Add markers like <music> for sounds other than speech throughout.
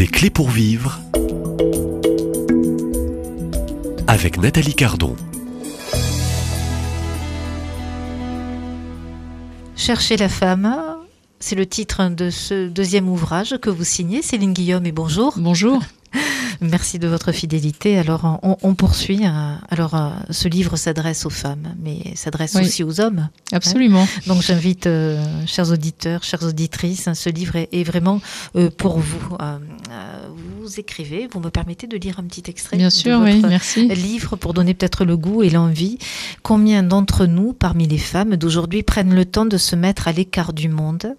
Des clés pour vivre avec Nathalie Cardon. Chercher la femme, c'est le titre de ce deuxième ouvrage que vous signez. Céline Guillaume et bonjour. Bonjour. Merci de votre fidélité. Alors, on, poursuit. Euh, alors, euh, ce livre s'adresse aux femmes, mais s'adresse aussi aux hommes. Hein. Absolument. Donc, j'invite, euh, chers auditeurs, chères auditrices, hein, ce livre est, vraiment pour vous. vous écrivez, vous me permettez de lire un petit extrait Bien sûr, votre oui, merci. livre pour donner peut-être le goût et l'envie. Combien d'entre nous, parmi les femmes d'aujourd'hui, prennent le temps de se mettre à l'écart du monde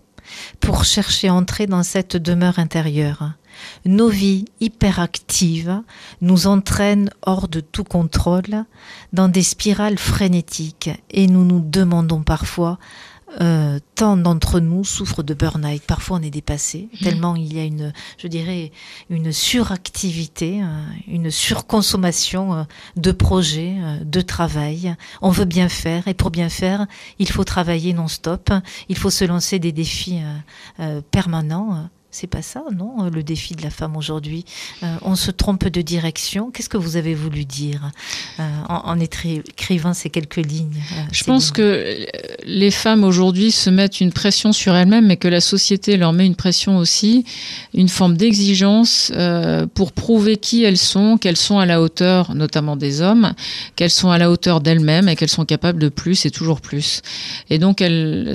pour chercher à entrer dans cette demeure intérieure? Nos vies hyperactives nous entraînent hors de tout contrôle dans des spirales frénétiques et nous nous demandons parfois euh, tant d'entre nous souffrent de burn-out. Parfois, on est dépassé, mmh. tellement il y a une, je dirais, une suractivité, euh, une surconsommation euh, de projets, de travail. On veut bien faire, et pour bien faire, il faut travailler non-stop. Il faut se lancer des défis permanents c'est pas ça, non, le défi de la femme aujourd'hui. Euh, on se trompe de direction. Qu'est-ce que vous avez voulu dire euh, en, écrivant ces quelques lignes euh, Je pense que les femmes aujourd'hui se mettent une pression sur elles-mêmes, mais que la société leur met une pression aussi, une forme d'exigence pour prouver qui elles sont, qu'elles sont à la hauteur, notamment des hommes, qu'elles sont à la hauteur d'elles-mêmes et qu'elles sont capables de plus et toujours plus. Et donc,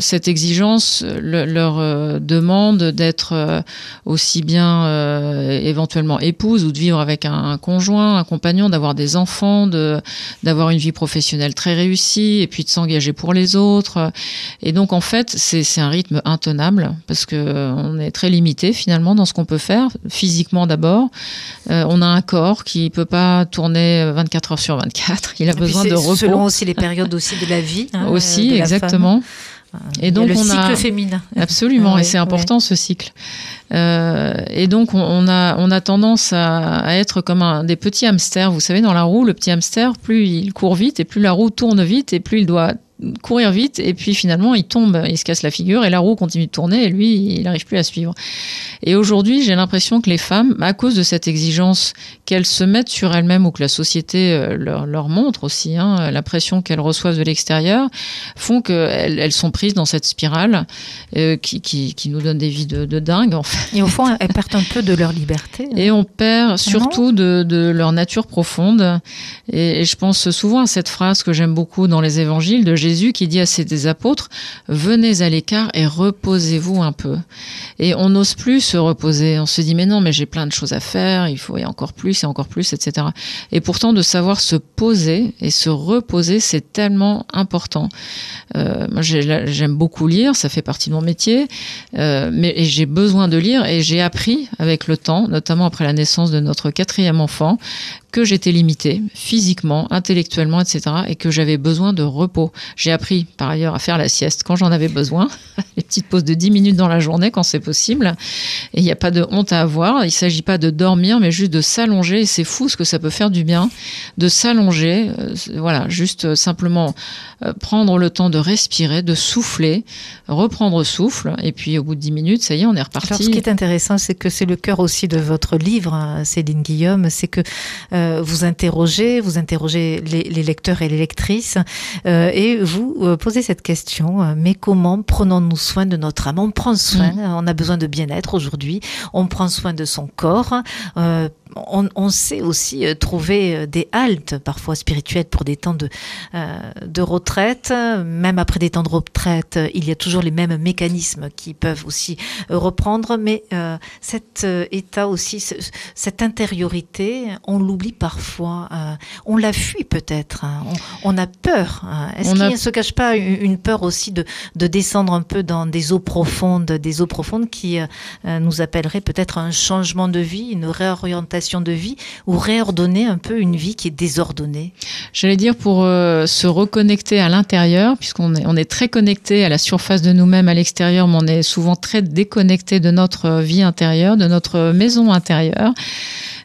cette exigence leur demande d'être aussi bien euh, éventuellement épouse ou de vivre avec un, conjoint, un compagnon, d'avoir des enfants, de d'avoir une vie professionnelle très réussie et puis de s'engager pour les autres. Et donc en fait, c'est un rythme intenable parce que euh, on est très limité finalement dans ce qu'on peut faire physiquement d'abord. Euh, on a un corps qui peut pas tourner 24 heures sur 24. Il a besoin de repos. Selon aussi les périodes aussi de la vie. Hein, aussi, exactement. Et donc, le on cycle a... féminin. Absolument, et <laughs> c'est important ce cycle. Euh, et donc, on, a, on a tendance à, être comme des petits hamsters. Vous savez, dans la roue, le petit hamster, plus il court vite et plus la roue tourne vite et plus il doit courir vite et puis finalement il tombe, il se casse la figure et la roue continue de tourner et lui il n'arrive plus à suivre. Et aujourd'hui j'ai l'impression que les femmes, à cause de cette exigence qu'elles se mettent sur elles-mêmes ou que la société euh, leur, montre aussi, hein, la pression qu'elles reçoivent de l'extérieur, font qu'elles elles sont prises dans cette spirale euh, qui, nous donne des vies de, de dingue en fait. Et au fond elles perdent un peu de leur liberté. Et on perd surtout de, de, leur nature profonde. Et, et je pense souvent à cette phrase que j'aime beaucoup dans les évangiles de Jésus qui dit à ses apôtres, venez à l'écart et reposez-vous un peu. Et on n'ose plus se reposer. On se dit, mais non, mais j'ai plein de choses à faire, il faut y encore plus et encore plus, etc. Et pourtant, de savoir se poser et se reposer, c'est tellement important. Euh, moi, j'aime beaucoup lire, ça fait partie de mon métier, euh, mais j'ai besoin de lire et j'ai appris avec le temps, notamment après la naissance de notre quatrième enfant, que j'étais limitée physiquement, intellectuellement, etc. et que j'avais besoin de repos. J'ai appris par ailleurs à faire la sieste quand j'en avais besoin, <laughs> les petites pauses de 10 minutes dans la journée quand c'est possible. Et il n'y a pas de honte à avoir. Il ne s'agit pas de dormir, mais juste de s'allonger. Et c'est fou ce que ça peut faire du bien de s'allonger. Euh, voilà, juste euh, simplement euh, prendre le temps de respirer, de souffler, reprendre souffle. Et puis au bout de 10 minutes, ça y est, on est reparti. Alors, ce qui est intéressant, c'est que c'est le cœur aussi de votre livre, hein, Céline Guillaume, c'est que vous interrogez, vous interrogez les, lecteurs et les lectrices, euh, et vous euh, posez cette question mais comment prenons-nous soin de notre âme? On prend soin, mm. on a besoin de bien-être aujourd'hui, on prend soin de son corps on, sait aussi euh, trouver euh, des haltes, parfois spirituelles, pour des temps de, euh, de retraite. Même après des temps de retraite, il y a toujours les mêmes mécanismes qui peuvent aussi reprendre. Mais cet état aussi, cette intériorité, on l'oublie parfois. on la fuit peut-être. Hein. On, a peur. Hein. Est-ce qu'il ne se cache pas une peur aussi de, de, descendre un peu dans des eaux profondes, des eaux profondes qui nous appelleraient peut-être un changement de vie, une réorientation de vie ou réordonner un peu une vie qui est désordonnée? J'allais dire pour euh, se reconnecter à l'intérieur, puisqu'on est, on est très connecté à la surface de nous-mêmes à l'extérieur, mais on est souvent très déconnecté de notre vie intérieure, de notre maison intérieure.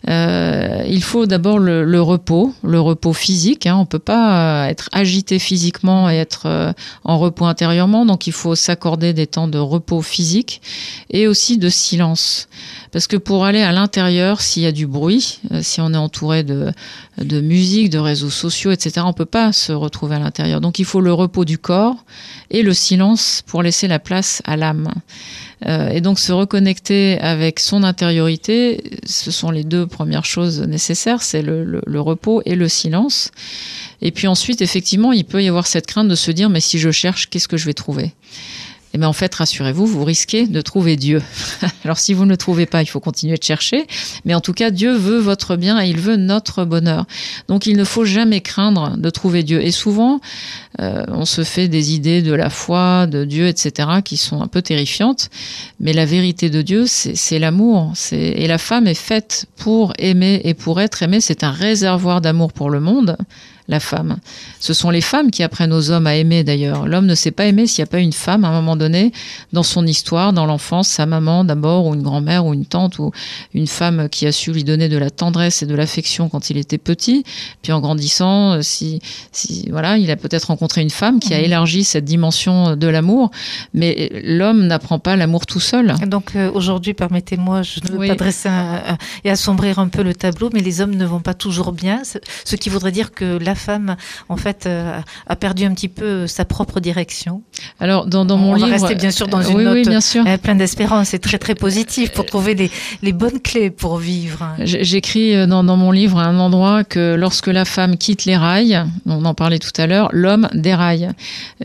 Euh, il faut d'abord le, repos, le repos physique. Hein. On peut pas être agité physiquement et être en repos intérieurement, donc il faut s'accorder des temps de repos physique et aussi de silence. Parce que pour aller à l'intérieur, s'il y a du bruit, si on est entouré de, de musique, de réseaux sociaux, etc., on peut pas se retrouver à l'intérieur. Donc il faut le repos du corps et le silence pour laisser la place à l'âme. Euh, et donc se reconnecter avec son intériorité, ce sont les deux premières choses nécessaires, c'est le, repos et le silence. Et puis ensuite, effectivement, il peut y avoir cette crainte de se dire, mais si je cherche, qu'est-ce que je vais trouver? Eh bien en fait, rassurez-vous, vous risquez de trouver Dieu. <laughs> Alors si vous ne le trouvez pas, il faut continuer de chercher, mais en tout cas, Dieu veut votre bien et il veut notre bonheur. Donc il ne faut jamais craindre de trouver Dieu. Et souvent, euh, on se fait des idées de la foi, de Dieu, etc., qui sont un peu terrifiantes, mais la vérité de Dieu, c'est l'amour. Et la femme est faite pour aimer et pour être aimée. C'est un réservoir d'amour pour le monde la femme. Ce sont les femmes qui apprennent aux hommes à aimer d'ailleurs. L'homme ne sait pas aimer s'il n'y a pas une femme à un moment donné dans son histoire, dans l'enfance, sa maman d'abord, ou une grand-mère, ou une tante, ou une femme qui a su lui donner de la tendresse et de l'affection quand il était petit. Puis en grandissant, euh, si, si voilà, il a peut-être rencontré une femme qui a mhm. élargi cette dimension de l'amour, mais l'homme n'apprend pas l'amour tout seul. Donc euh, aujourd'hui, permettez-moi, je ne veux pas dresser et assombrir un peu le tableau, mais les hommes ne vont pas toujours bien, ce qui voudrait dire que la femme, en fait, euh, a perdu un petit peu sa propre direction. Alors, dans, mon livre, on va rester bien sûr dans une oui, note oui, bien sûr. Euh, pleine d'espérance et très très positive pour trouver les, les bonnes clés pour vivre. J'écris euh, dans, dans, mon livre à un endroit que lorsque la femme quitte les rails, on en parlait tout à l'heure, l'homme déraille.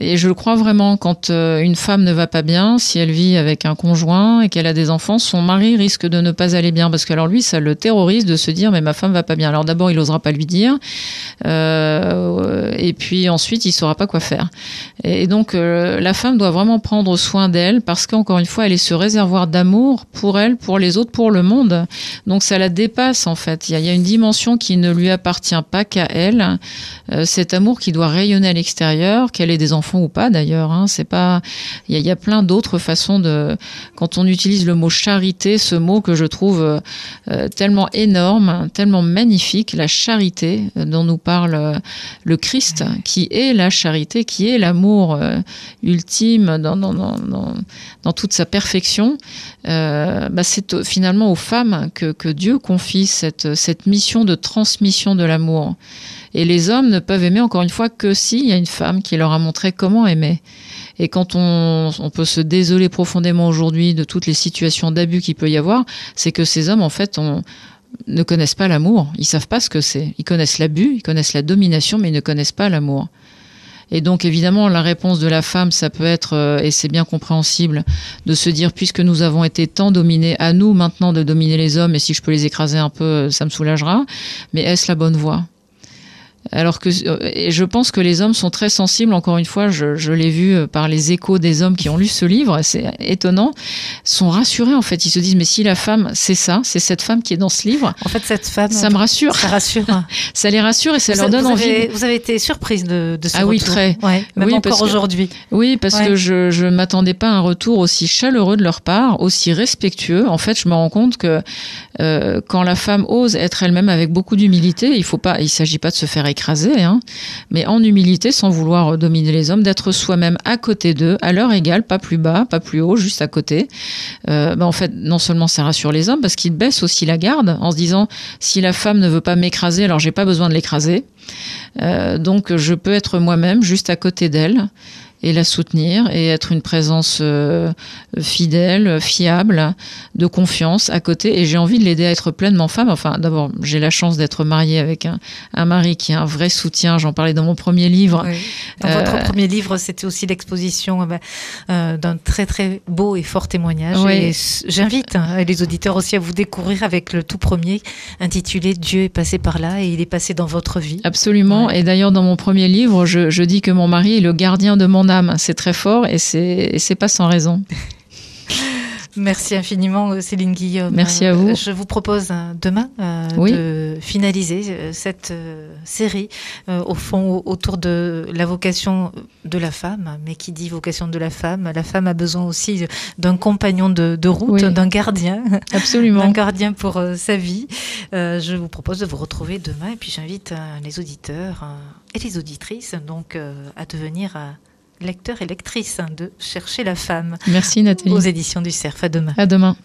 Et je le crois vraiment, quand une femme ne va pas bien, si elle vit avec un conjoint et qu'elle a des enfants, son mari risque de ne pas aller bien parce que alors lui, ça le terrorise de se dire mais ma femme va pas bien. Alors d'abord, il n'osera pas lui dire. Euh, et puis ensuite, il saura pas quoi faire. Et donc, euh, la femme doit vraiment prendre soin d'elle parce qu'encore une fois, elle est ce réservoir d'amour pour elle, pour les autres, pour le monde. Donc, ça la dépasse en fait. Il y a, une dimension qui ne lui appartient pas qu'à elle. Euh, cet amour qui doit rayonner à l'extérieur, qu'elle ait des enfants ou pas d'ailleurs. Hein, c'est pas. Il y a, plein d'autres façons de. Quand on utilise le mot charité, ce mot que je trouve tellement énorme, tellement magnifique, la charité dont nous parle euh, le Christ, qui est la charité, qui est l'amour euh, ultime dans, dans, toute sa perfection, euh, bah, c'est finalement aux femmes que, Dieu confie cette, cette mission de transmission de l'amour. Et les hommes ne peuvent aimer, encore une fois, que s'il y a une femme qui leur a montré comment aimer. Et quand on, peut se désoler profondément aujourd'hui de toutes les situations d'abus qu'il peut y avoir, c'est que ces hommes, en fait, ne connaissent pas l'amour. Ils savent pas ce que c'est. Ils connaissent l'abus, ils connaissent la domination, mais ils ne connaissent pas l'amour. Et donc évidemment, la réponse de la femme, ça peut être, euh, et c'est bien compréhensible, de se dire, puisque nous avons été tant dominés, à nous maintenant de dominer les hommes, et si je peux les écraser un peu, ça me soulagera. Mais est-ce la bonne voie? Alors que et je pense que les hommes sont très sensibles. Encore une fois, je, je l'ai vu euh, par les échos des hommes qui ont lu ce livre. C'est étonnant. Sont rassurés en fait. Ils se disent mais si la femme c'est ça, c'est cette femme qui est dans ce livre. En fait, cette femme. Ça me rassure. Ça rassure. <laughs> ça les rassure et ça leur donne vous envie. Avez, vous avez été surprise de, de ce ah oui très. Ouais, même oui, encore aujourd'hui. Oui parce que je je m'attendais pas à un retour aussi chaleureux de leur part, aussi respectueux. En fait, je me rends compte que euh, quand la femme ose être elle-même avec beaucoup d'humilité, il il s'agit pas de se faire écraser. Hein, mais en humilité, sans vouloir dominer les hommes, d'être soi-même à côté d'eux, à leur égal, pas plus bas, pas plus haut, juste à côté. Euh, ben en fait, non seulement ça rassure les hommes, parce qu'ils baissent aussi la garde en se disant si la femme ne veut pas m'écraser, alors j'ai pas besoin de l'écraser. Euh, donc je peux être moi-même, juste à côté d'elle et la soutenir et être une présence euh, fidèle, fiable, de confiance à côté. Et j'ai envie de l'aider à être pleinement femme. Enfin, d'abord, j'ai la chance d'être mariée avec un, un, mari qui a un vrai soutien. J'en parlais dans mon premier livre. Dans votre euh, premier livre, c'était aussi l'exposition euh, d'un très très beau et fort témoignage. Et j'invite hein, les auditeurs aussi à vous découvrir avec le tout premier intitulé Dieu est passé par là et il est passé dans votre vie. Absolument. Et d'ailleurs, dans mon premier livre, je, je dis que mon mari est le gardien de mon âme. C'est très fort et c'est pas sans raison. <laughs> Merci infiniment, Céline Guillaume. Merci à vous. Je vous propose demain de finaliser cette série, au fond, autour de la vocation de la femme. Mais qui dit vocation de la femme, la femme a besoin aussi d'un compagnon de, route, d'un gardien. <laughs> Absolument. d'un gardien pour sa vie. je vous propose de vous retrouver demain et puis j'invite les auditeurs et les auditrices donc à devenir lecteur et lectrice hein, de Chercher la femme. Merci Nathalie. Aux éditions du Cerf. À demain. À demain.